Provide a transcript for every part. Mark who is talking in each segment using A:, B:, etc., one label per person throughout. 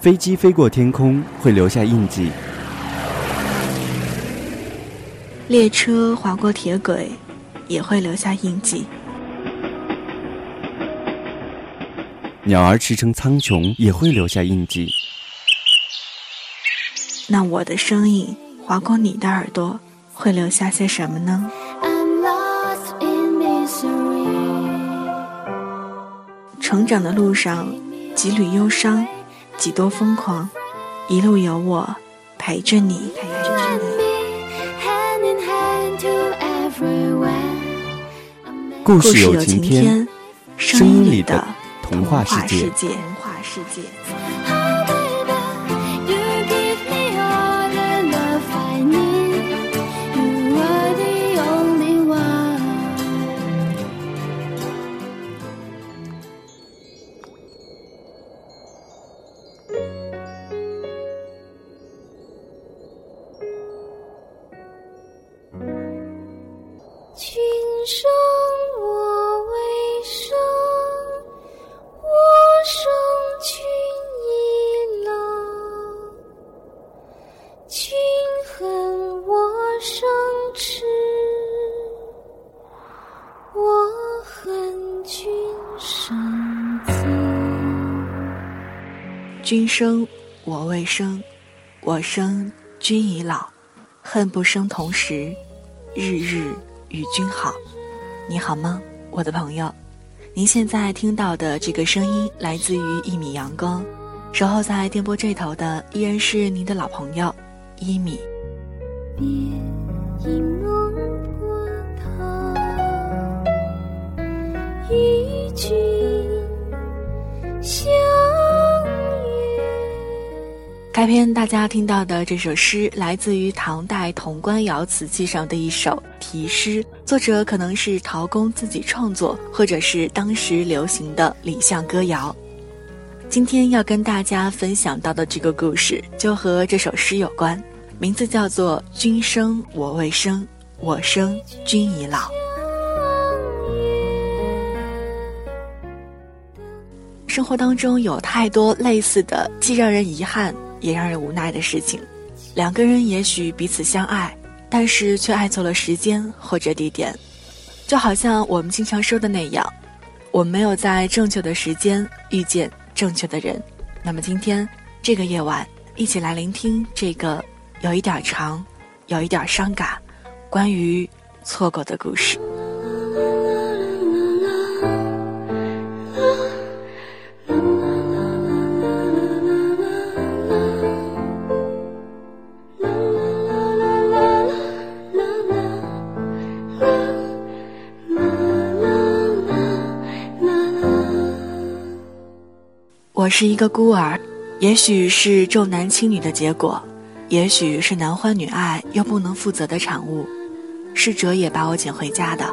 A: 飞机飞过天空会留下印记，
B: 列车划过铁轨也会留下印记，
A: 鸟儿驰骋苍穹也会留下印记。
B: 那我的声音划过你的耳朵，会留下些什么呢？成长的路上，几缕忧伤，几多疯狂，一路有我陪着你。
A: 故事有晴天，声音里的童话世界。
B: 恨不生同时，日日与君好。你好吗，我的朋友？您现在听到的这个声音来自于一米阳光，守候在电波这头的依然是您的老朋友一米。别梦与君相。开篇大家听到的这首诗，来自于唐代潼关窑瓷器上的一首题诗，作者可能是陶公自己创作，或者是当时流行的礼相歌谣。今天要跟大家分享到的这个故事，就和这首诗有关，名字叫做《君生我未生，我生君已老》。生活当中有太多类似的，既让人遗憾。也让人无奈的事情，两个人也许彼此相爱，但是却爱错了时间或者地点，就好像我们经常说的那样，我们没有在正确的时间遇见正确的人。那么今天这个夜晚，一起来聆听这个有一点长，有一点伤感，关于错过的故事。我是一个孤儿，也许是重男轻女的结果，也许是男欢女爱又不能负责的产物，是哲也把我捡回家的。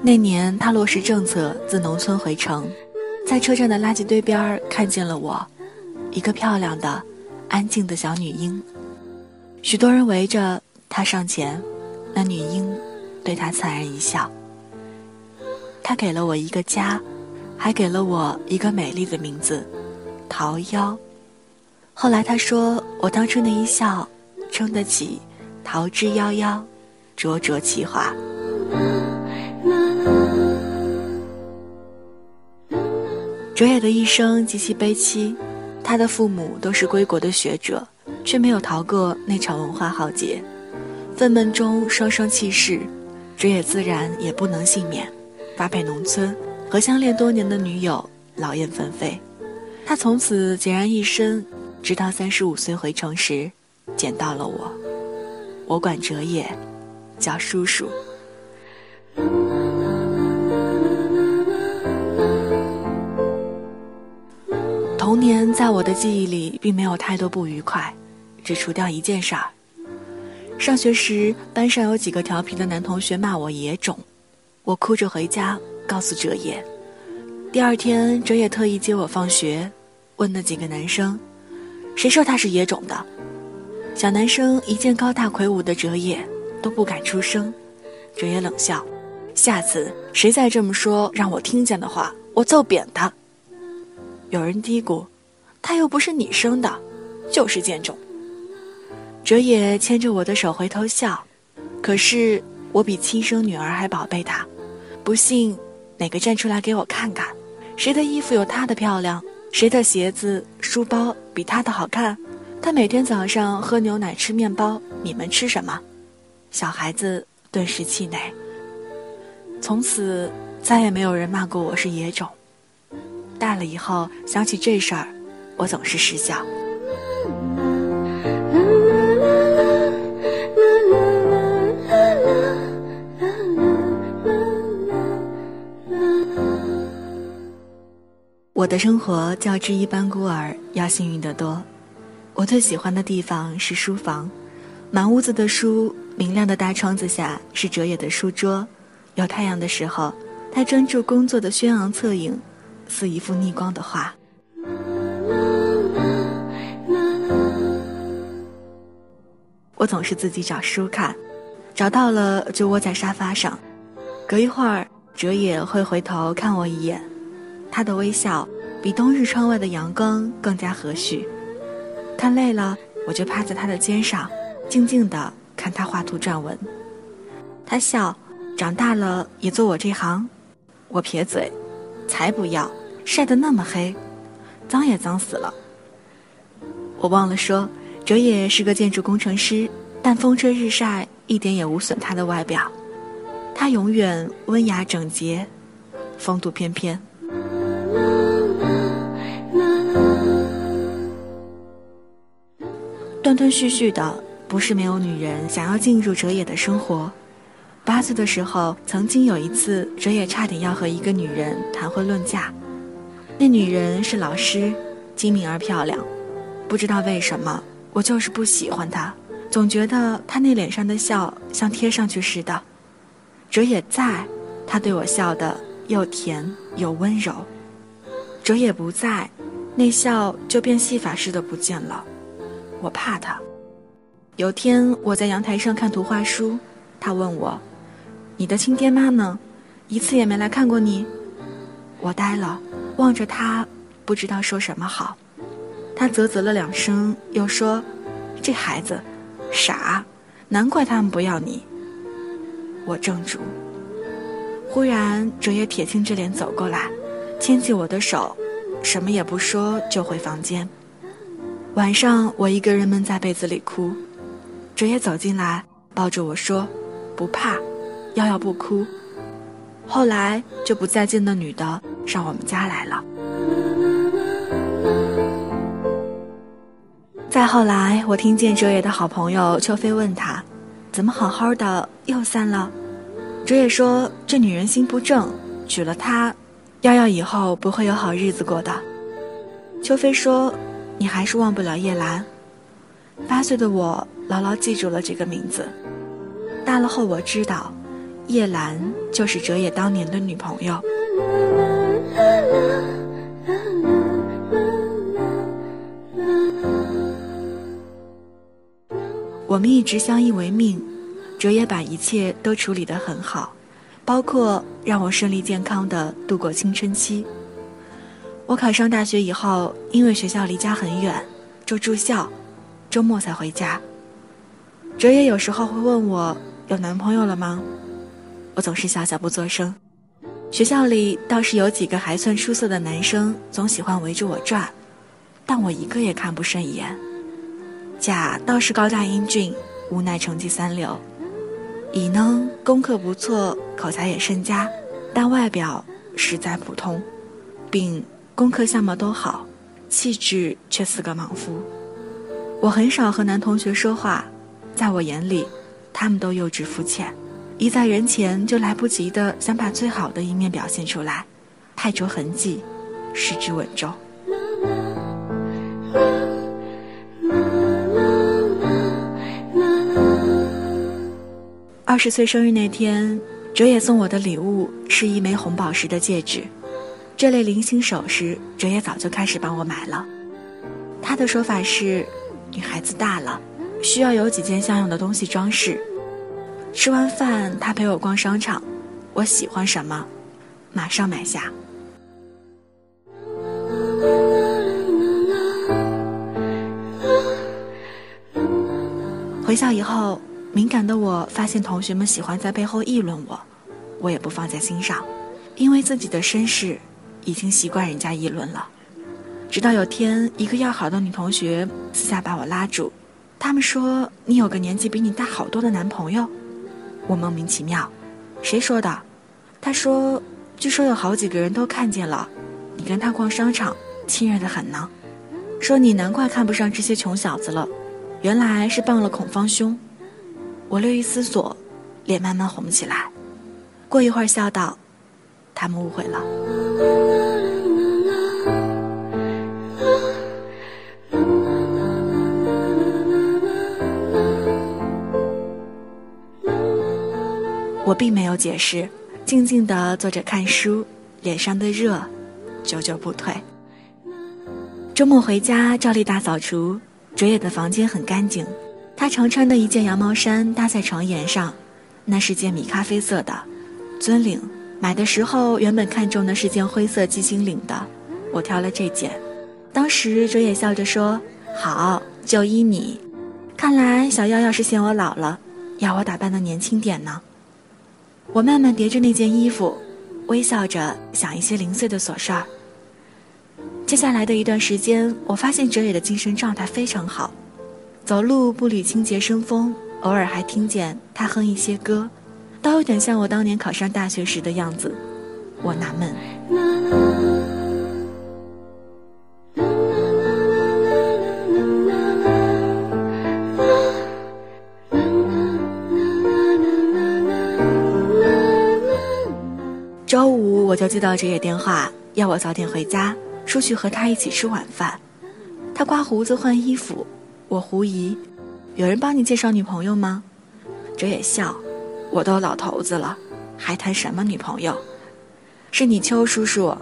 B: 那年他落实政策，自农村回城，在车站的垃圾堆边看见了我，一个漂亮的、安静的小女婴。许多人围着他上前，那女婴对他粲然一笑。他给了我一个家。还给了我一个美丽的名字，桃夭。后来他说，我当初那一笑，撑得起桃之夭夭，灼灼其华。哲野的一生极其悲戚，他的父母都是归国的学者，却没有逃过那场文化浩劫，愤懑中双双弃世，哲野自然也不能幸免，发配农村。和相恋多年的女友劳燕分飞，他从此孑然一身，直到三十五岁回城时，捡到了我。我管哲也叫叔叔。童年在我的记忆里并没有太多不愉快，只除掉一件事儿。上学时，班上有几个调皮的男同学骂我野种，我哭着回家。告诉哲野，第二天哲野特意接我放学，问那几个男生，谁说他是野种的？小男生一见高大魁梧的哲野，都不敢出声。哲野冷笑，下次谁再这么说让我听见的话，我揍扁他。有人嘀咕，他又不是你生的，就是贱种。哲野牵着我的手回头笑，可是我比亲生女儿还宝贝他。不信，哪个站出来给我看看？谁的衣服有他的漂亮？谁的鞋子、书包比他的好看？他每天早上喝牛奶、吃面包，你们吃什么？小孩子顿时气馁。从此再也没有人骂过我是野种。大了以后想起这事儿，我总是失笑。我的生活较之一般孤儿要幸运得多。我最喜欢的地方是书房，满屋子的书，明亮的大窗子下是哲野的书桌，有太阳的时候，他专注工作的轩昂侧影，似一幅逆光的画。我总是自己找书看，找到了就窝在沙发上，隔一会儿，哲野会回头看我一眼，他的微笑比冬日窗外的阳光更加和煦。看累了，我就趴在他的肩上，静静的看他画图撰文。他笑，长大了也做我这行。我撇嘴，才不要，晒得那么黑，脏也脏死了。我忘了说，哲野是个建筑工程师，但风吹日晒一点也无损他的外表。他永远温雅整洁，风度翩翩。断断续续的，不是没有女人想要进入哲野的生活。八岁的时候，曾经有一次，哲野差点要和一个女人谈婚论嫁。那女人是老师，精明而漂亮。不知道为什么，我就是不喜欢她，总觉得她那脸上的笑像贴上去似的。哲野在，她对我笑得又甜又温柔。哲野不在，那笑就变戏法似的不见了。我怕他。有天我在阳台上看图画书，他问我：“你的亲爹妈呢？一次也没来看过你。”我呆了，望着他，不知道说什么好。他啧啧了两声，又说：“这孩子，傻，难怪他们不要你。”我怔住。忽然，哲野铁青着脸走过来，牵起我的手，什么也不说，就回房间。晚上，我一个人闷在被子里哭，哲野走进来，抱着我说：“不怕，瑶瑶不哭。”后来就不再见那女的上我们家来了。再后来，我听见哲野的好朋友秋飞问他：“怎么好好的又散了？”哲野说：“这女人心不正，娶了她，瑶瑶以后不会有好日子过的。”秋飞说。你还是忘不了叶兰。八岁的我牢牢记住了这个名字。大了后我知道，叶兰就是哲野当年的女朋友。我们一直相依为命，哲野把一切都处理得很好，包括让我顺利健康的度过青春期。我考上大学以后，因为学校离家很远，就住校，周末才回家。哲野有时候会问我有男朋友了吗？我总是笑笑不作声。学校里倒是有几个还算出色的男生，总喜欢围着我转，但我一个也看不顺眼。甲倒是高大英俊，无奈成绩三流。乙呢，功课不错，口才也甚佳，但外表实在普通。并。功课相貌都好，气质却似个莽夫。我很少和男同学说话，在我眼里，他们都幼稚肤浅，一在人前就来不及的想把最好的一面表现出来，太着痕迹，失之稳重。二十岁生日那天，哲野送我的礼物是一枚红宝石的戒指。这类零星首饰哲也早就开始帮我买了。他的说法是，女孩子大了，需要有几件像样的东西装饰。吃完饭，他陪我逛商场，我喜欢什么，马上买下。回校以后，敏感的我发现同学们喜欢在背后议论我，我也不放在心上，因为自己的身世。已经习惯人家议论了。直到有天，一个要好的女同学私下把我拉住，他们说你有个年纪比你大好多的男朋友，我莫名其妙，谁说的？他说，据说有好几个人都看见了，你跟他逛商场，亲热的很呢。说你难怪看不上这些穷小子了，原来是傍了孔方兄。我略一思索，脸慢慢红起来，过一会儿笑道：“他们误会了。”我并没有解释，静静的坐着看书，脸上的热久久不退。周末回家，照例大扫除。哲野的房间很干净，他常穿的一件羊毛衫搭在床沿上，那是件米咖啡色的，尊领。买的时候原本看中的是件灰色鸡心领的，我挑了这件。当时哲野笑着说：“好，就依你。看来小夭要是嫌我老了，要我打扮的年轻点呢。”我慢慢叠着那件衣服，微笑着想一些零碎的琐事儿。接下来的一段时间，我发现哲野的精神状态非常好，走路步履清洁生风，偶尔还听见他哼一些歌，倒有点像我当年考上大学时的样子。我纳闷。周五我就接到哲野电话，要我早点回家。出去和他一起吃晚饭，他刮胡子换衣服，我狐疑，有人帮你介绍女朋友吗？哲也笑，我都老头子了，还谈什么女朋友？是你邱叔叔，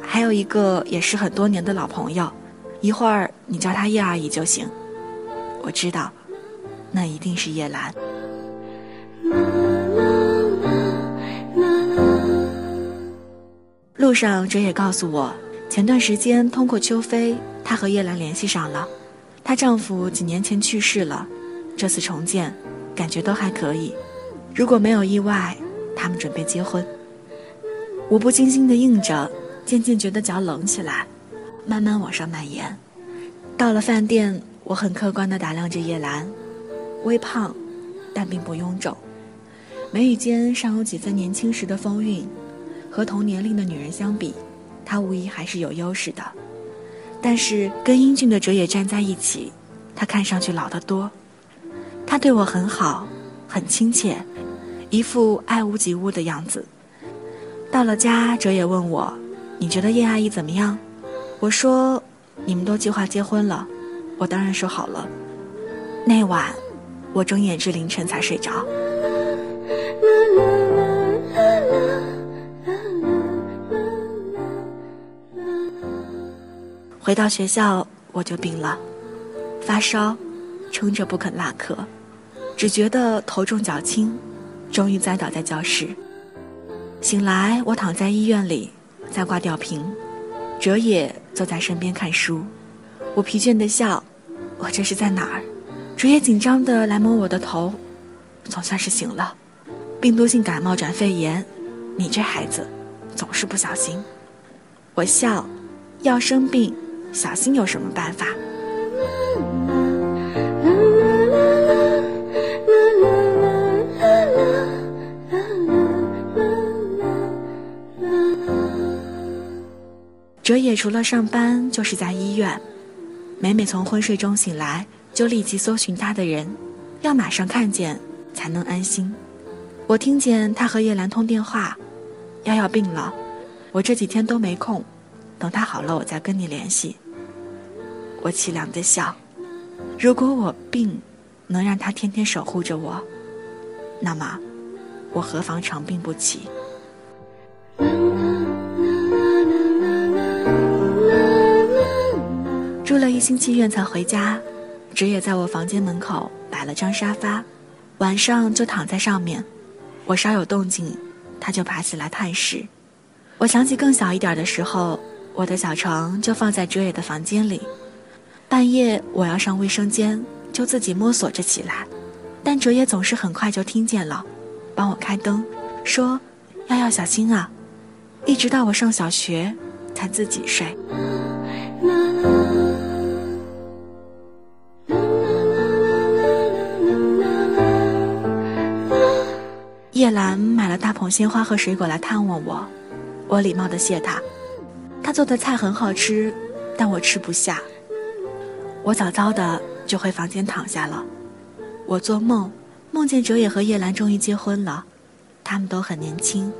B: 还有一个也是很多年的老朋友，一会儿你叫他叶阿姨就行。我知道，那一定是叶兰。路上哲也告诉我。前段时间通过秋飞，她和叶兰联系上了。她丈夫几年前去世了，这次重建，感觉都还可以。如果没有意外，他们准备结婚。我不经心的应着，渐渐觉得脚冷起来，慢慢往上蔓延。到了饭店，我很客观的打量着叶兰，微胖，但并不臃肿，眉宇间尚有几分年轻时的风韵，和同年龄的女人相比。她无疑还是有优势的，但是跟英俊的哲野站在一起，他看上去老得多。他对我很好，很亲切，一副爱屋及乌的样子。到了家，哲也问我：“你觉得叶阿姨怎么样？”我说：“你们都计划结婚了，我当然说好了。”那晚，我睁眼至凌晨才睡着。回到学校，我就病了，发烧，撑着不肯落课，只觉得头重脚轻，终于栽倒在教室。醒来，我躺在医院里，在挂吊瓶，哲野坐在身边看书。我疲倦的笑，我这是在哪儿？哲野紧张的来摸我的头，总算是醒了。病毒性感冒转肺炎，你这孩子，总是不小心。我笑，要生病。小心有什么办法？哲野除了上班就是在医院，每每从昏睡中醒来，就立即搜寻他的人，要马上看见才能安心。我听见他和叶兰通电话，瑶瑶病了，我这几天都没空。等他好了，我再跟你联系。我凄凉的笑。如果我病能让他天天守护着我，那么我何妨长病不起？住了一星期院才回家，直也在我房间门口摆了张沙发，晚上就躺在上面。我稍有动静，他就爬起来探视。我想起更小一点的时候。我的小床就放在哲野的房间里，半夜我要上卫生间，就自己摸索着起来，但哲也总是很快就听见了，帮我开灯，说：“要要小心啊！”一直到我上小学，才自己睡。叶兰买了大捧鲜花和水果来探望我，我礼貌的谢她。她做的菜很好吃，但我吃不下。我早早的就回房间躺下了。我做梦，梦见哲野和叶兰终于结婚了，他们都很年轻。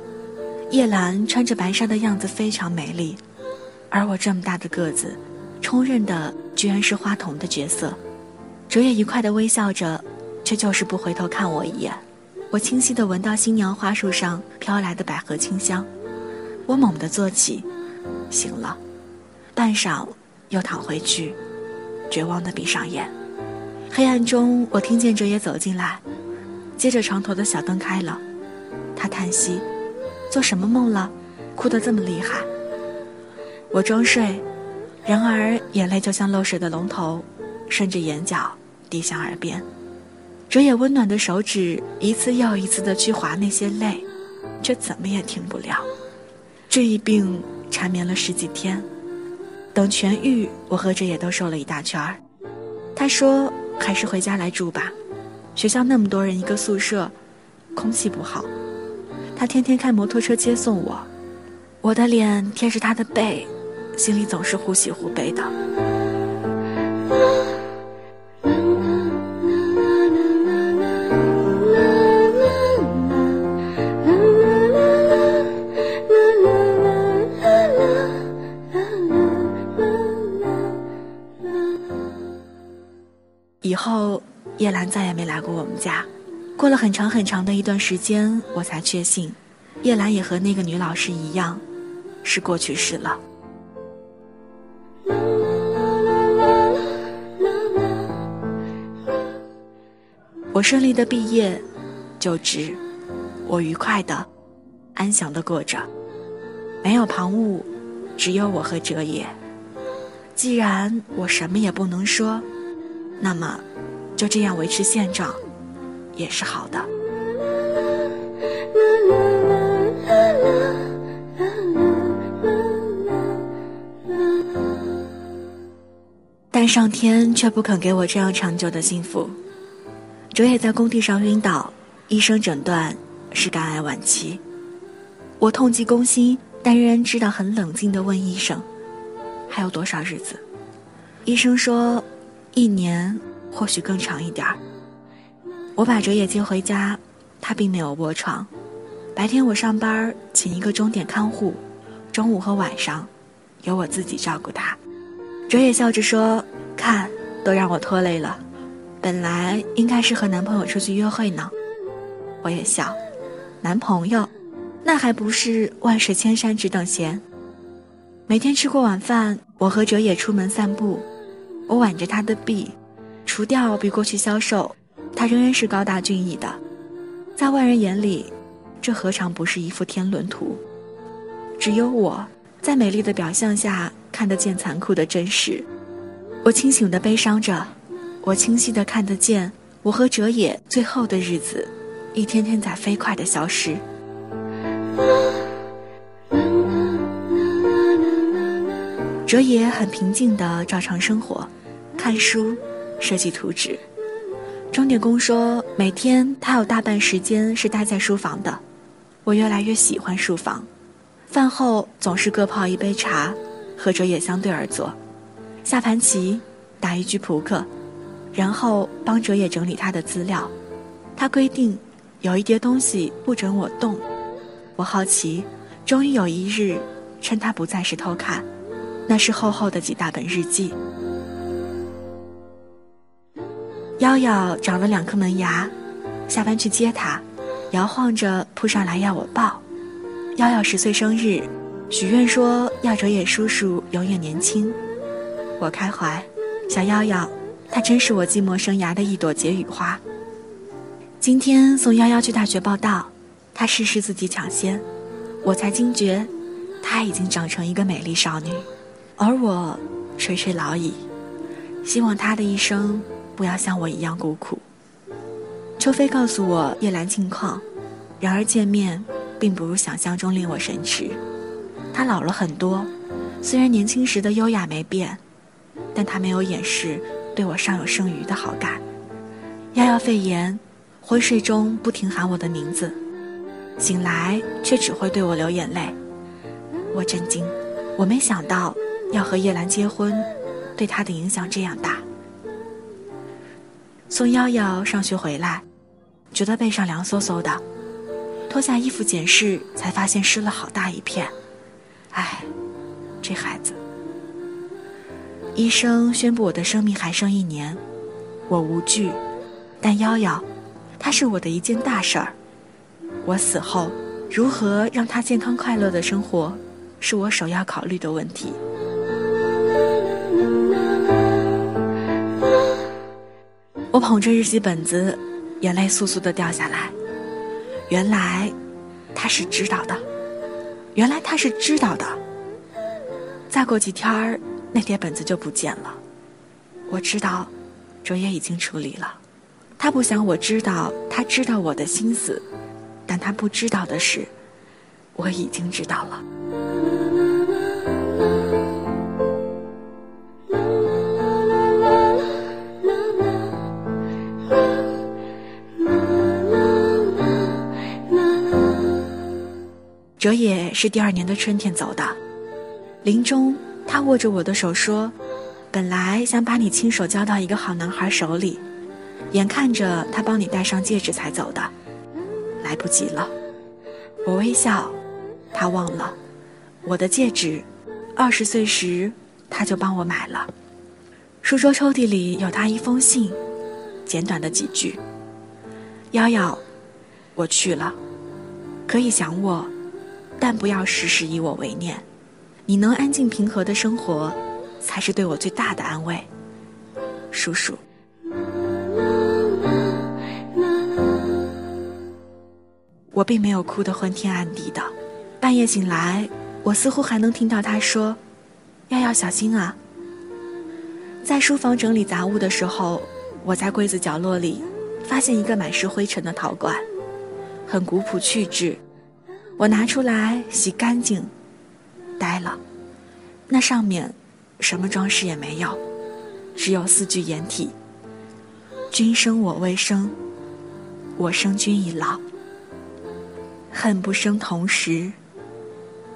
B: 叶兰穿着白纱的样子非常美丽，而我这么大的个子，充任的居然是花童的角色。哲野愉快地微笑着，却就是不回头看我一眼。我清晰地闻到新娘花树上飘来的百合清香，我猛地坐起，醒了，半晌又躺回去，绝望地闭上眼。黑暗中，我听见哲也走进来，接着床头的小灯开了，他叹息。做什么梦了？哭得这么厉害。我装睡，然而眼泪就像漏水的龙头，顺着眼角滴向耳边。哲也温暖的手指一次又一次的去划那些泪，却怎么也停不了。这一病缠绵了十几天，等痊愈，我和哲也都瘦了一大圈儿。他说：“还是回家来住吧，学校那么多人一个宿舍，空气不好。”他天天开摩托车接送我，我的脸贴着他的背，心里总是忽喜忽悲的。叶兰再也没来过我们家。过了很长很长的一段时间，我才确信，叶兰也和那个女老师一样，是过去式了。我顺利的毕业，就职，我愉快的、安详的过着，没有旁骛，只有我和哲野。既然我什么也不能说，那么，就这样维持现状。也是好的。但上天却不肯给我这样长久的幸福。哲也在工地上晕倒，医生诊断是肝癌晚期。我痛极攻心，但仍然知道很冷静的问医生：“还有多少日子？”医生说：“一年，或许更长一点儿。”我把哲野接回家，他并没有卧床。白天我上班，请一个钟点看护，中午和晚上，由我自己照顾他。哲野笑着说：“看，都让我拖累了。本来应该是和男朋友出去约会呢。”我也笑，男朋友，那还不是万水千山只等闲。每天吃过晚饭，我和哲野出门散步，我挽着他的臂，除掉比过去消瘦。他仍然是高大俊逸的，在外人眼里，这何尝不是一幅天伦图？只有我在美丽的表象下看得见残酷的真实。我清醒的悲伤着，我清晰的看得见我和哲野最后的日子，一天天在飞快的消失。哲野很平静的照常生活，看书，设计图纸。钟点工说，每天他有大半时间是待在书房的。我越来越喜欢书房，饭后总是各泡一杯茶，和哲也相对而坐，下盘棋，打一局扑克，然后帮哲也整理他的资料。他规定，有一叠东西不准我动。我好奇，终于有一日，趁他不在时偷看，那是厚厚的几大本日记。瑶瑶长了两颗门牙，下班去接她，摇晃着扑上来要我抱。瑶瑶十岁生日，许愿说要哲野叔叔永远年轻。我开怀，小瑶瑶，她真是我寂寞生涯的一朵解语花。今天送瑶瑶去大学报道，她事事自己抢先，我才惊觉，她已经长成一个美丽少女，而我垂垂老矣。希望她的一生。不要像我一样孤苦。秋飞告诉我叶兰近况，然而见面并不如想象中令我神驰。他老了很多，虽然年轻时的优雅没变，但他没有掩饰对我尚有剩余的好感。幺幺肺炎，昏睡中不停喊我的名字，醒来却只会对我流眼泪。我震惊，我没想到要和叶兰结婚，对他的影响这样大。送夭夭上学回来，觉得背上凉飕飕的，脱下衣服检视，才发现湿了好大一片。唉，这孩子。医生宣布我的生命还剩一年，我无惧，但夭夭，它是我的一件大事儿。我死后，如何让他健康快乐的生活？是我首要考虑的问题。我捧着日记本子，眼泪簌簌的掉下来。原来他是知道的，原来他是知道的。再过几天儿，那叠本子就不见了。我知道，卓也已经处理了。他不想我知道，他知道我的心思，但他不知道的是，我已经知道了。哲野是第二年的春天走的，临终，他握着我的手说：“本来想把你亲手交到一个好男孩手里，眼看着他帮你戴上戒指才走的，来不及了。”我微笑，他忘了，我的戒指，二十岁时他就帮我买了。书桌抽屉里有他一封信，简短的几句：“瑶瑶，我去了，可以想我。”但不要时时以我为念，你能安静平和的生活，才是对我最大的安慰，叔叔。我并没有哭得昏天暗地的，半夜醒来，我似乎还能听到他说：“要要小心啊。”在书房整理杂物的时候，我在柜子角落里发现一个满是灰尘的陶罐，很古朴趣致。我拿出来洗干净，呆了。那上面什么装饰也没有，只有四句掩体：“君生我未生，我生君已老。恨不生同时，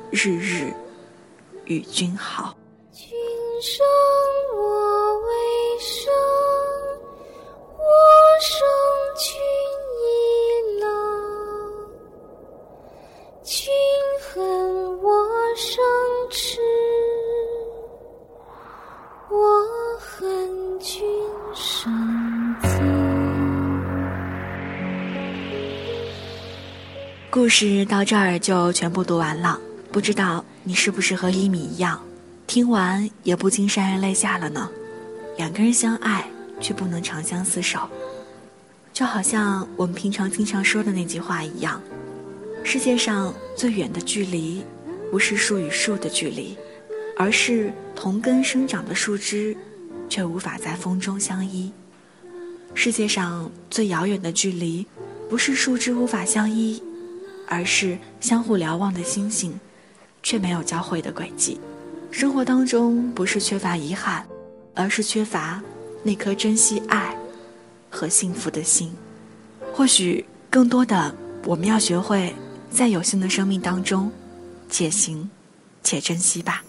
B: 日日与君好。”
C: 君生我未生，我生君。
B: 故事到这儿就全部读完了，不知道你是不是和一米一样，听完也不禁潸然泪下了呢？两个人相爱却不能长相厮守，就好像我们平常经常说的那句话一样：世界上最远的距离，不是树与树的距离，而是同根生长的树枝，却无法在风中相依。世界上最遥远的距离，不是树枝无法相依。而是相互瞭望的星星，却没有交汇的轨迹。生活当中不是缺乏遗憾，而是缺乏那颗珍惜爱和幸福的心。或许更多的，我们要学会在有限的生命当中，且行且珍惜吧。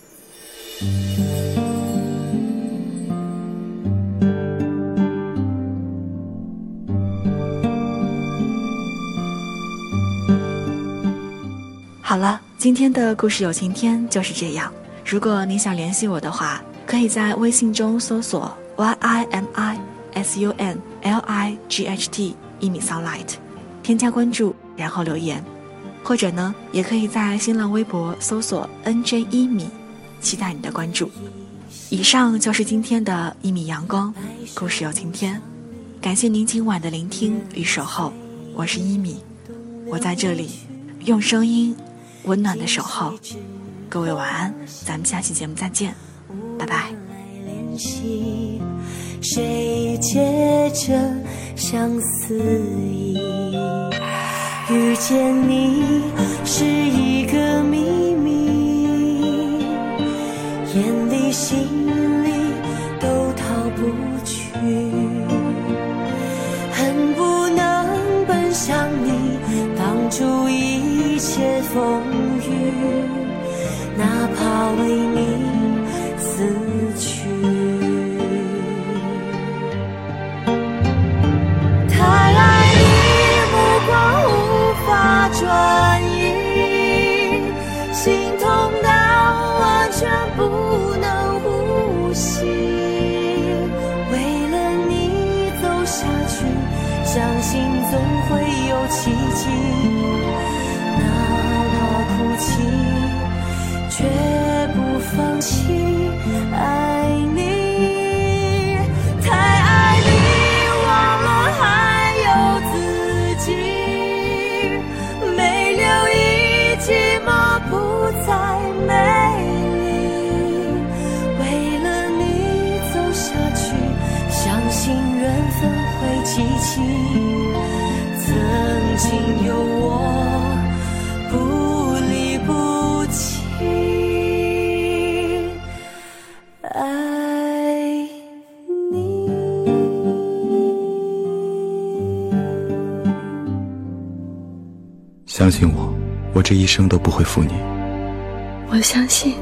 B: 好了，今天的故事有晴天就是这样。如果你想联系我的话，可以在微信中搜索 y i m i s u n l i g h t 一米 sunlight，添加关注，然后留言，或者呢，也可以在新浪微博搜索 n j 一米，期待你的关注。以上就是今天的一米阳光故事有晴天，感谢您今晚的聆听与守候，我是一米，我在这里用声音。温暖的守候，各位晚安，咱们下期节目再见，拜拜。
C: 谁借着相思意？遇见你是一个秘密，眼里心里都逃不去，恨不能奔向你，挡住哪不
A: 这一生都不会负你。
D: 我相信